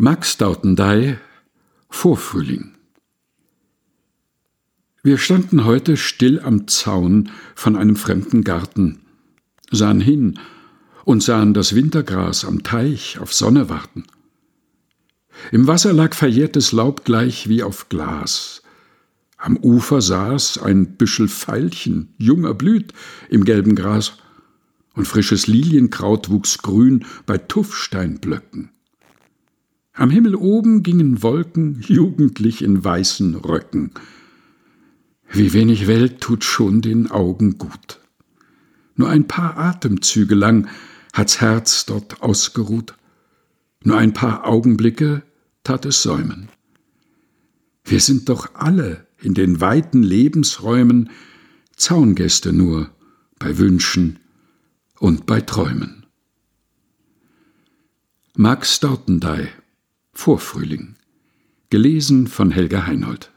Max Dautendey Vorfrühling Wir standen heute still am Zaun von einem fremden Garten, sahen hin und sahen das Wintergras am Teich auf Sonne warten. Im Wasser lag verjährtes Laub gleich wie auf Glas. Am Ufer saß ein Büschel Veilchen, junger blüht im gelben Gras, und frisches Lilienkraut wuchs grün bei Tuffsteinblöcken. Am Himmel oben gingen Wolken jugendlich in weißen Röcken. Wie wenig Welt tut schon den Augen gut. Nur ein paar Atemzüge lang hat's Herz dort ausgeruht. Nur ein paar Augenblicke tat es säumen. Wir sind doch alle in den weiten Lebensräumen Zaungäste nur bei Wünschen und bei Träumen. Max Dautendey Vorfrühling. Gelesen von Helga Heinold.